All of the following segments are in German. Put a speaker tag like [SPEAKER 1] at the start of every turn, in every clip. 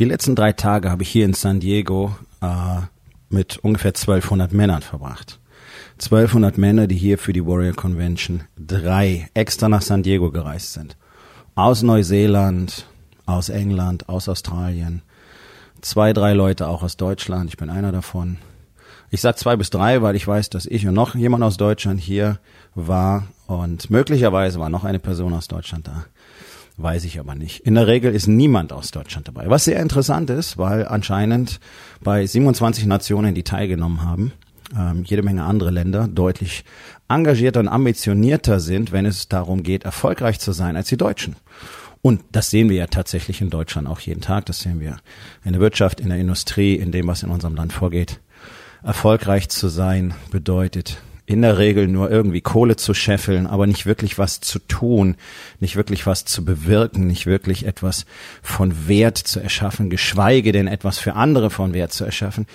[SPEAKER 1] Die letzten drei Tage habe ich hier in San Diego äh, mit ungefähr 1200 Männern verbracht. 1200 Männer, die hier für die Warrior Convention drei extra nach San Diego gereist sind. Aus Neuseeland, aus England, aus Australien. Zwei, drei Leute auch aus Deutschland. Ich bin einer davon. Ich sag zwei bis drei, weil ich weiß, dass ich und noch jemand aus Deutschland hier war und möglicherweise war noch eine Person aus Deutschland da. Weiß ich aber nicht. In der Regel ist niemand aus Deutschland dabei. Was sehr interessant ist, weil anscheinend bei 27 Nationen, die teilgenommen haben, ähm, jede Menge andere Länder deutlich engagierter und ambitionierter sind, wenn es darum geht, erfolgreich zu sein als die Deutschen. Und das sehen wir ja tatsächlich in Deutschland auch jeden Tag. Das sehen wir in der Wirtschaft, in der Industrie, in dem, was in unserem Land vorgeht. Erfolgreich zu sein bedeutet in der Regel nur irgendwie Kohle zu scheffeln, aber nicht wirklich was zu tun, nicht wirklich was zu bewirken, nicht wirklich etwas von Wert zu erschaffen, geschweige denn etwas für andere von Wert zu erschaffen.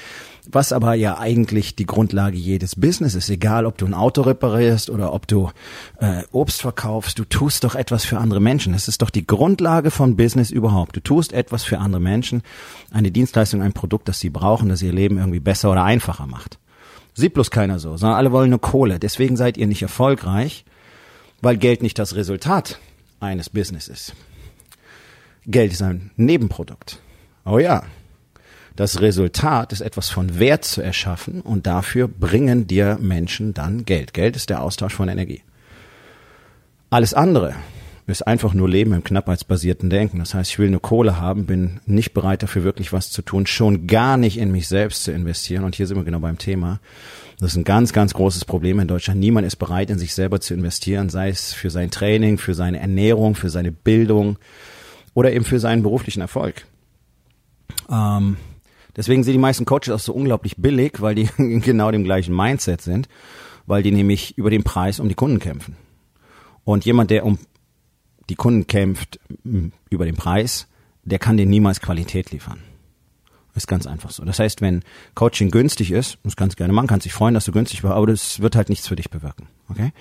[SPEAKER 1] Was aber ja eigentlich die Grundlage jedes Business ist, egal ob du ein Auto reparierst oder ob du äh, Obst verkaufst, du tust doch etwas für andere Menschen. Das ist doch die Grundlage von Business überhaupt. Du tust etwas für andere Menschen, eine Dienstleistung, ein Produkt, das sie brauchen, das ihr Leben irgendwie besser oder einfacher macht. Sieht bloß keiner so, sondern alle wollen nur Kohle. Deswegen seid ihr nicht erfolgreich, weil Geld nicht das Resultat eines Business ist. Geld ist ein Nebenprodukt. Oh ja. Das Resultat ist etwas von Wert zu erschaffen und dafür bringen dir Menschen dann Geld. Geld ist der Austausch von Energie. Alles andere ist einfach nur Leben im knappheitsbasierten Denken. Das heißt, ich will nur Kohle haben, bin nicht bereit dafür wirklich was zu tun, schon gar nicht in mich selbst zu investieren. Und hier sind wir genau beim Thema. Das ist ein ganz, ganz großes Problem in Deutschland. Niemand ist bereit, in sich selber zu investieren, sei es für sein Training, für seine Ernährung, für seine Bildung oder eben für seinen beruflichen Erfolg. Ähm, deswegen sind die meisten Coaches auch so unglaublich billig, weil die genau dem gleichen Mindset sind, weil die nämlich über den Preis um die Kunden kämpfen. Und jemand, der um die Kunden kämpft über den Preis, der kann dir niemals Qualität liefern. Ist ganz einfach so. Das heißt, wenn Coaching günstig ist, das kannst du gerne machen, kannst sich freuen, dass du günstig war, aber das wird halt nichts für dich bewirken. Okay?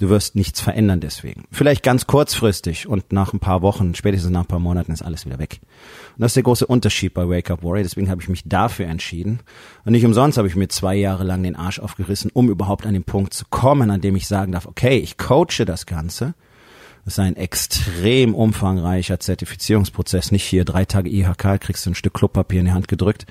[SPEAKER 1] Du wirst nichts verändern deswegen. Vielleicht ganz kurzfristig und nach ein paar Wochen, spätestens nach ein paar Monaten ist alles wieder weg. Und das ist der große Unterschied bei Wake Up Warrior. Deswegen habe ich mich dafür entschieden. Und nicht umsonst habe ich mir zwei Jahre lang den Arsch aufgerissen, um überhaupt an den Punkt zu kommen, an dem ich sagen darf, okay, ich coache das Ganze das ist ein extrem umfangreicher Zertifizierungsprozess. Nicht hier drei Tage IHK, kriegst du ein Stück Klopapier in die Hand gedrückt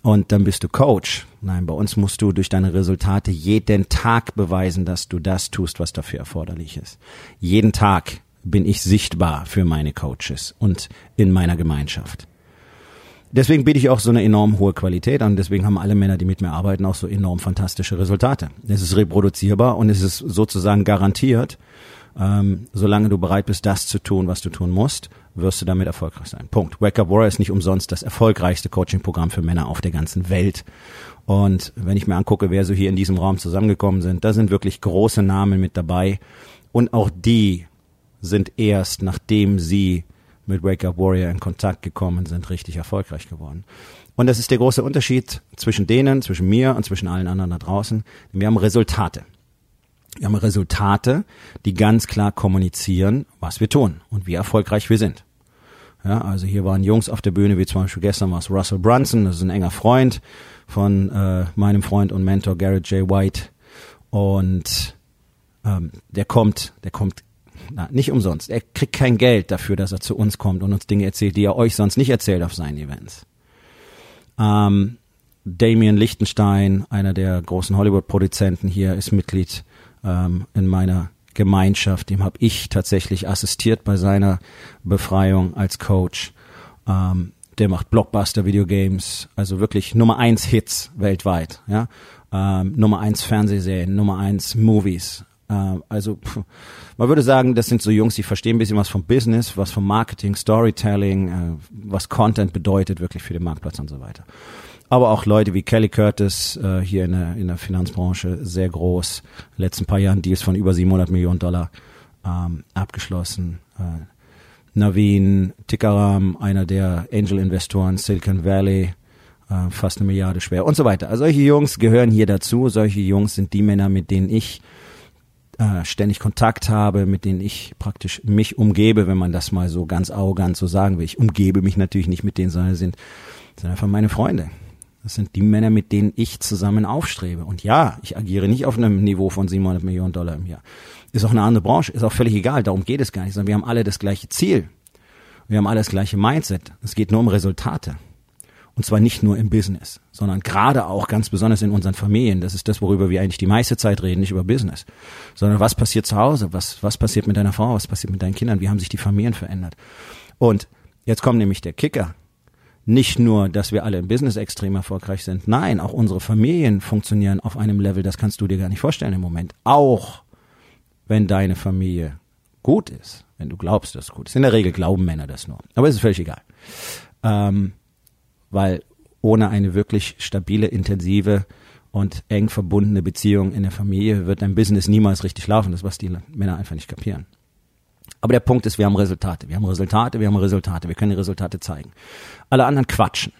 [SPEAKER 1] und dann bist du Coach. Nein, bei uns musst du durch deine Resultate jeden Tag beweisen, dass du das tust, was dafür erforderlich ist. Jeden Tag bin ich sichtbar für meine Coaches und in meiner Gemeinschaft. Deswegen biete ich auch so eine enorm hohe Qualität an. Deswegen haben alle Männer, die mit mir arbeiten, auch so enorm fantastische Resultate. Es ist reproduzierbar und es ist sozusagen garantiert, ähm, solange du bereit bist, das zu tun, was du tun musst, wirst du damit erfolgreich sein. Punkt. Wake Up Warrior ist nicht umsonst das erfolgreichste Coaching-Programm für Männer auf der ganzen Welt. Und wenn ich mir angucke, wer so hier in diesem Raum zusammengekommen sind, da sind wirklich große Namen mit dabei. Und auch die sind erst, nachdem sie mit Wake Up Warrior in Kontakt gekommen sind, richtig erfolgreich geworden. Und das ist der große Unterschied zwischen denen, zwischen mir und zwischen allen anderen da draußen. Wir haben Resultate. Wir haben Resultate, die ganz klar kommunizieren, was wir tun und wie erfolgreich wir sind. Ja, also hier waren Jungs auf der Bühne, wie zum Beispiel gestern war es Russell Brunson, das ist ein enger Freund von äh, meinem Freund und Mentor Garrett J. White. Und ähm, der kommt, der kommt na, nicht umsonst. Er kriegt kein Geld dafür, dass er zu uns kommt und uns Dinge erzählt, die er euch sonst nicht erzählt auf seinen Events. Ähm, Damien Lichtenstein, einer der großen Hollywood-Produzenten hier, ist Mitglied ähm, in meiner Gemeinschaft. Dem habe ich tatsächlich assistiert bei seiner Befreiung als Coach. Ähm, der macht Blockbuster Videogames, also wirklich Nummer eins Hits weltweit, ja. Ähm, Nummer eins Fernsehserien, Nummer eins Movies. Äh, also man würde sagen, das sind so Jungs, die verstehen ein bisschen was vom Business, was vom Marketing, Storytelling, äh, was Content bedeutet wirklich für den Marktplatz und so weiter. Aber auch Leute wie Kelly Curtis äh, hier in der, in der Finanzbranche sehr groß. Letzten paar Jahren Deals von über 700 Millionen Dollar ähm, abgeschlossen. Äh, Naveen Tikaram, einer der Angel-Investoren Silicon Valley, äh, fast eine Milliarde schwer und so weiter. Also solche Jungs gehören hier dazu. Solche Jungs sind die Männer, mit denen ich äh, ständig Kontakt habe, mit denen ich praktisch mich umgebe, wenn man das mal so ganz arrogant so sagen will. Ich umgebe mich natürlich nicht mit denen, sondern sind, sind einfach meine Freunde. Das sind die Männer, mit denen ich zusammen aufstrebe. Und ja, ich agiere nicht auf einem Niveau von 700 Millionen Dollar im Jahr. Ist auch eine andere Branche, ist auch völlig egal, darum geht es gar nicht, sondern wir haben alle das gleiche Ziel. Wir haben alle das gleiche Mindset. Es geht nur um Resultate. Und zwar nicht nur im Business, sondern gerade auch ganz besonders in unseren Familien. Das ist das, worüber wir eigentlich die meiste Zeit reden, nicht über Business, sondern was passiert zu Hause, was, was passiert mit deiner Frau, was passiert mit deinen Kindern, wie haben sich die Familien verändert. Und jetzt kommt nämlich der Kicker. Nicht nur, dass wir alle im Business extrem erfolgreich sind, nein, auch unsere Familien funktionieren auf einem Level, das kannst du dir gar nicht vorstellen im Moment. Auch wenn deine Familie gut ist, wenn du glaubst, dass es gut ist. In der Regel glauben Männer das nur. Aber es ist völlig egal. Ähm, weil ohne eine wirklich stabile, intensive und eng verbundene Beziehung in der Familie wird dein Business niemals richtig laufen. Das, was die Männer einfach nicht kapieren. Aber der Punkt ist, wir haben Resultate. Wir haben Resultate, wir haben Resultate. Wir können die Resultate zeigen. Alle anderen quatschen.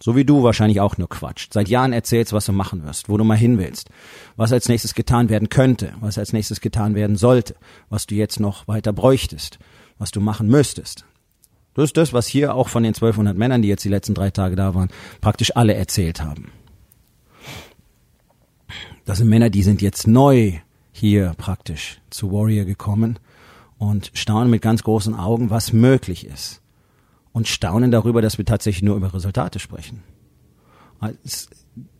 [SPEAKER 1] So wie du wahrscheinlich auch nur quatscht. Seit Jahren erzählst, was du machen wirst, wo du mal hin willst, was als nächstes getan werden könnte, was als nächstes getan werden sollte, was du jetzt noch weiter bräuchtest, was du machen müsstest. Das ist das, was hier auch von den 1200 Männern, die jetzt die letzten drei Tage da waren, praktisch alle erzählt haben. Das sind Männer, die sind jetzt neu hier praktisch zu Warrior gekommen und staunen mit ganz großen Augen, was möglich ist. Und staunen darüber, dass wir tatsächlich nur über Resultate sprechen.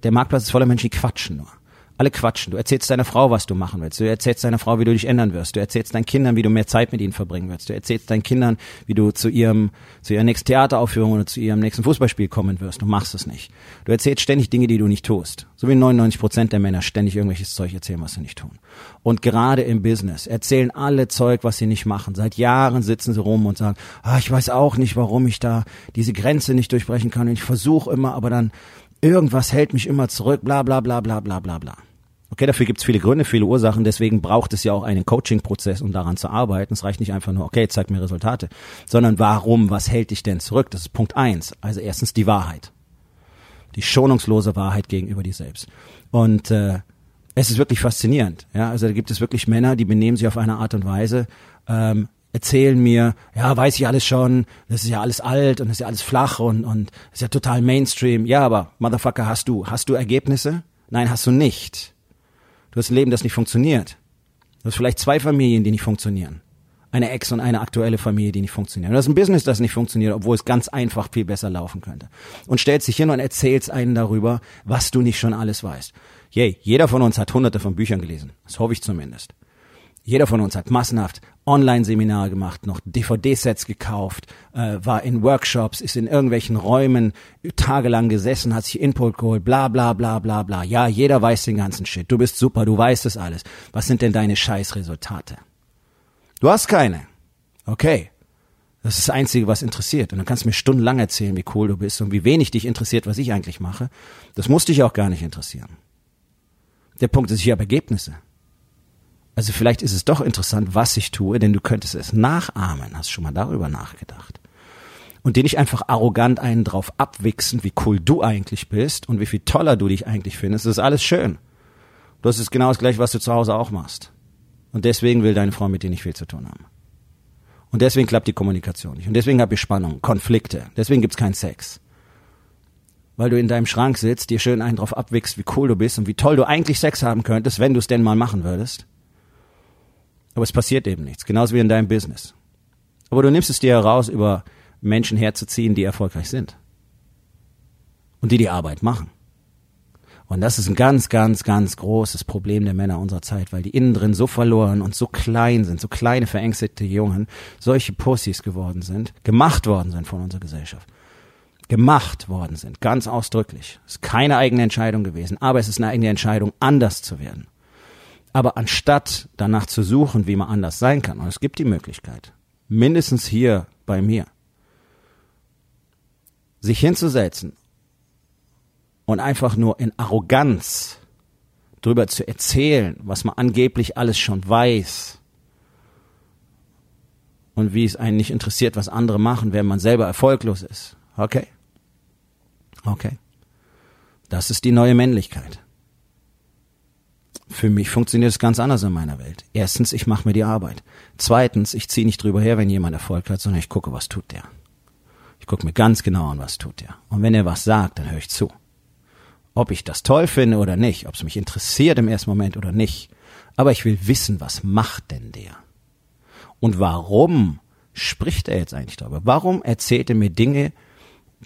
[SPEAKER 1] Der Marktplatz ist voller Menschen, die quatschen nur alle quatschen. Du erzählst deiner Frau, was du machen willst. Du erzählst deiner Frau, wie du dich ändern wirst. Du erzählst deinen Kindern, wie du mehr Zeit mit ihnen verbringen wirst. Du erzählst deinen Kindern, wie du zu ihrem, zu ihrer nächsten Theateraufführung oder zu ihrem nächsten Fußballspiel kommen wirst. Du machst es nicht. Du erzählst ständig Dinge, die du nicht tust. So wie 99 Prozent der Männer ständig irgendwelches Zeug erzählen, was sie nicht tun. Und gerade im Business erzählen alle Zeug, was sie nicht machen. Seit Jahren sitzen sie rum und sagen, ah, ich weiß auch nicht, warum ich da diese Grenze nicht durchbrechen kann. Und ich versuche immer, aber dann irgendwas hält mich immer zurück, bla bla bla bla bla bla bla. Okay, dafür gibt es viele Gründe, viele Ursachen, deswegen braucht es ja auch einen Coaching-Prozess, um daran zu arbeiten. Es reicht nicht einfach nur, okay, zeig mir Resultate, sondern warum, was hält dich denn zurück? Das ist Punkt eins. Also erstens die Wahrheit. Die schonungslose Wahrheit gegenüber dir selbst. Und äh, es ist wirklich faszinierend. Ja, also da gibt es wirklich Männer, die benehmen sich auf eine Art und Weise, ähm, erzählen mir, ja, weiß ich alles schon, das ist ja alles alt und das ist ja alles flach und, und das ist ja total Mainstream. Ja, aber Motherfucker, hast du, hast du Ergebnisse? Nein, hast du nicht. Du hast ein Leben, das nicht funktioniert. Du hast vielleicht zwei Familien, die nicht funktionieren. Eine Ex und eine aktuelle Familie, die nicht funktionieren. Du hast ein Business, das nicht funktioniert, obwohl es ganz einfach viel besser laufen könnte. Und stellst dich hin und erzählst einen darüber, was du nicht schon alles weißt. Yay, jeder von uns hat hunderte von Büchern gelesen. Das hoffe ich zumindest. Jeder von uns hat massenhaft Online-Seminare gemacht, noch DVD-Sets gekauft, äh, war in Workshops, ist in irgendwelchen Räumen tagelang gesessen, hat sich Input geholt, bla bla bla bla bla. Ja, jeder weiß den ganzen Shit. Du bist super, du weißt es alles. Was sind denn deine Scheißresultate? Du hast keine. Okay. Das ist das Einzige, was interessiert. Und dann kannst du mir stundenlang erzählen, wie cool du bist und wie wenig dich interessiert, was ich eigentlich mache. Das muss dich auch gar nicht interessieren. Der Punkt ist, ich habe Ergebnisse. Also vielleicht ist es doch interessant, was ich tue, denn du könntest es nachahmen. Hast schon mal darüber nachgedacht? Und den nicht einfach arrogant einen drauf abwichsen, wie cool du eigentlich bist und wie viel toller du dich eigentlich findest. Das ist alles schön. Das ist genau das gleiche, was du zu Hause auch machst. Und deswegen will deine Frau mit dir nicht viel zu tun haben. Und deswegen klappt die Kommunikation nicht. Und deswegen habt ihr Spannung, Konflikte. Deswegen gibt's keinen Sex. Weil du in deinem Schrank sitzt, dir schön einen drauf abwichst, wie cool du bist und wie toll du eigentlich Sex haben könntest, wenn du es denn mal machen würdest. Aber es passiert eben nichts, genauso wie in deinem Business. Aber du nimmst es dir heraus, über Menschen herzuziehen, die erfolgreich sind. Und die die Arbeit machen. Und das ist ein ganz, ganz, ganz großes Problem der Männer unserer Zeit, weil die innen drin so verloren und so klein sind, so kleine verängstigte Jungen, solche Pussys geworden sind, gemacht worden sind von unserer Gesellschaft. Gemacht worden sind, ganz ausdrücklich. Es ist keine eigene Entscheidung gewesen, aber es ist eine eigene Entscheidung, anders zu werden Aber anstatt danach zu suchen, wie man anders sein kann, und es gibt die Möglichkeit, mindestens hier bei mir, sich hinzusetzen und einfach nur in Arroganz drüber zu erzählen, was man angeblich alles schon weiß und wie es einen nicht interessiert, was andere machen, wenn man selber erfolglos ist. Okay. Okay. Das ist die neue Männlichkeit. Für mich funktioniert es ganz anders in meiner Welt. Erstens, ich mache mir die Arbeit. Zweitens, ich ziehe nicht drüber her, wenn jemand Erfolg hat, sondern ich gucke, was tut der. Ich gucke mir ganz genau an, was tut der. Und wenn er was sagt, dann höre ich zu. Ob ich das toll finde oder nicht, ob es mich interessiert im ersten Moment oder nicht. Aber ich will wissen, was macht denn der? Und warum spricht er jetzt eigentlich darüber? Warum erzählt er mir Dinge,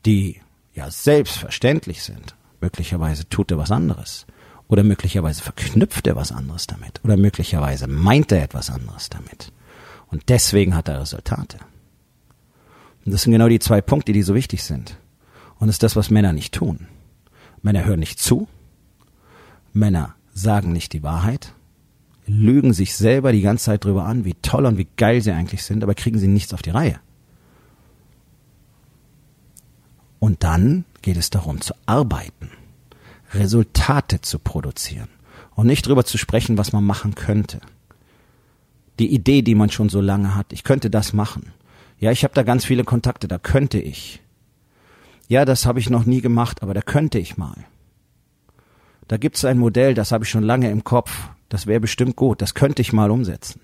[SPEAKER 1] die ja selbstverständlich sind? Möglicherweise tut er was anderes. Oder möglicherweise verknüpft er was anderes damit. Oder möglicherweise meint er etwas anderes damit. Und deswegen hat er Resultate. Und das sind genau die zwei Punkte, die so wichtig sind. Und das ist das, was Männer nicht tun. Männer hören nicht zu. Männer sagen nicht die Wahrheit. Lügen sich selber die ganze Zeit drüber an, wie toll und wie geil sie eigentlich sind, aber kriegen sie nichts auf die Reihe. Und dann geht es darum zu arbeiten. Resultate zu produzieren und nicht drüber zu sprechen, was man machen könnte. Die Idee, die man schon so lange hat, ich könnte das machen. Ja, ich habe da ganz viele Kontakte, da könnte ich. Ja, das habe ich noch nie gemacht, aber da könnte ich mal. Da gibt es ein Modell, das habe ich schon lange im Kopf, das wäre bestimmt gut, das könnte ich mal umsetzen.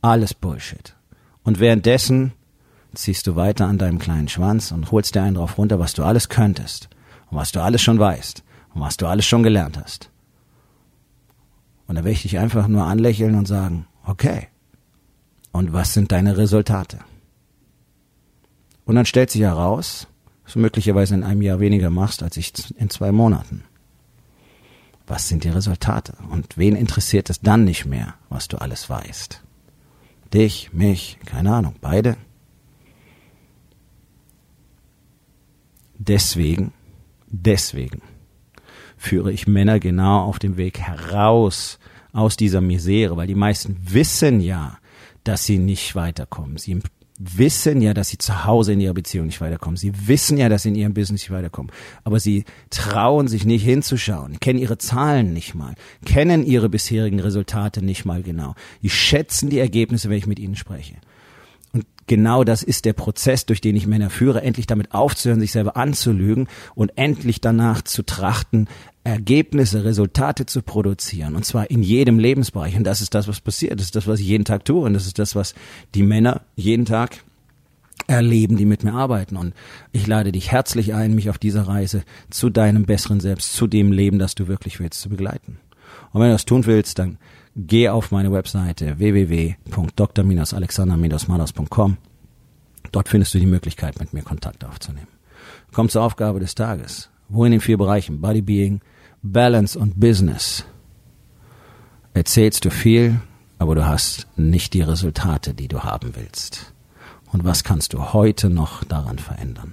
[SPEAKER 1] Alles Bullshit. Und währenddessen ziehst du weiter an deinem kleinen Schwanz und holst dir einen drauf runter, was du alles könntest und was du alles schon weißt und was du alles schon gelernt hast. Und da will ich dich einfach nur anlächeln und sagen, okay, und was sind deine Resultate? Und dann stellt sich heraus, dass du möglicherweise in einem Jahr weniger machst, als ich in zwei Monaten. Was sind die Resultate? Und wen interessiert es dann nicht mehr, was du alles weißt? Dich, mich, keine Ahnung, beide? Deswegen Deswegen führe ich Männer genau auf dem Weg heraus aus dieser Misere, weil die meisten wissen ja, dass sie nicht weiterkommen. Sie wissen ja, dass sie zu Hause in ihrer Beziehung nicht weiterkommen. Sie wissen ja, dass sie in ihrem Business nicht weiterkommen. Aber sie trauen sich nicht hinzuschauen, kennen ihre Zahlen nicht mal, kennen ihre bisherigen Resultate nicht mal genau. Die schätzen die Ergebnisse, wenn ich mit ihnen spreche genau das ist der Prozess, durch den ich Männer führe, endlich damit aufzuhören, sich selber anzulügen und endlich danach zu trachten, Ergebnisse, Resultate zu produzieren. Und zwar in jedem Lebensbereich. Und das ist das, was passiert. Das ist das, was ich jeden Tag tue. Und das ist das, was die Männer jeden Tag erleben, die mit mir arbeiten. Und ich lade dich herzlich ein, mich auf dieser Reise zu deinem besseren Selbst, zu dem Leben, das du wirklich willst, zu begleiten. Und wenn du das tun willst, dann geh auf meine Webseite www.dr-alexander-malos.com. Dort findest du die Möglichkeit, mit mir Kontakt aufzunehmen. Komm zur Aufgabe des Tages. Wo in den vier Bereichen Body Being, Balance und Business erzählst du viel, aber du hast nicht die Resultate, die du haben willst. Und was kannst du heute noch daran verändern?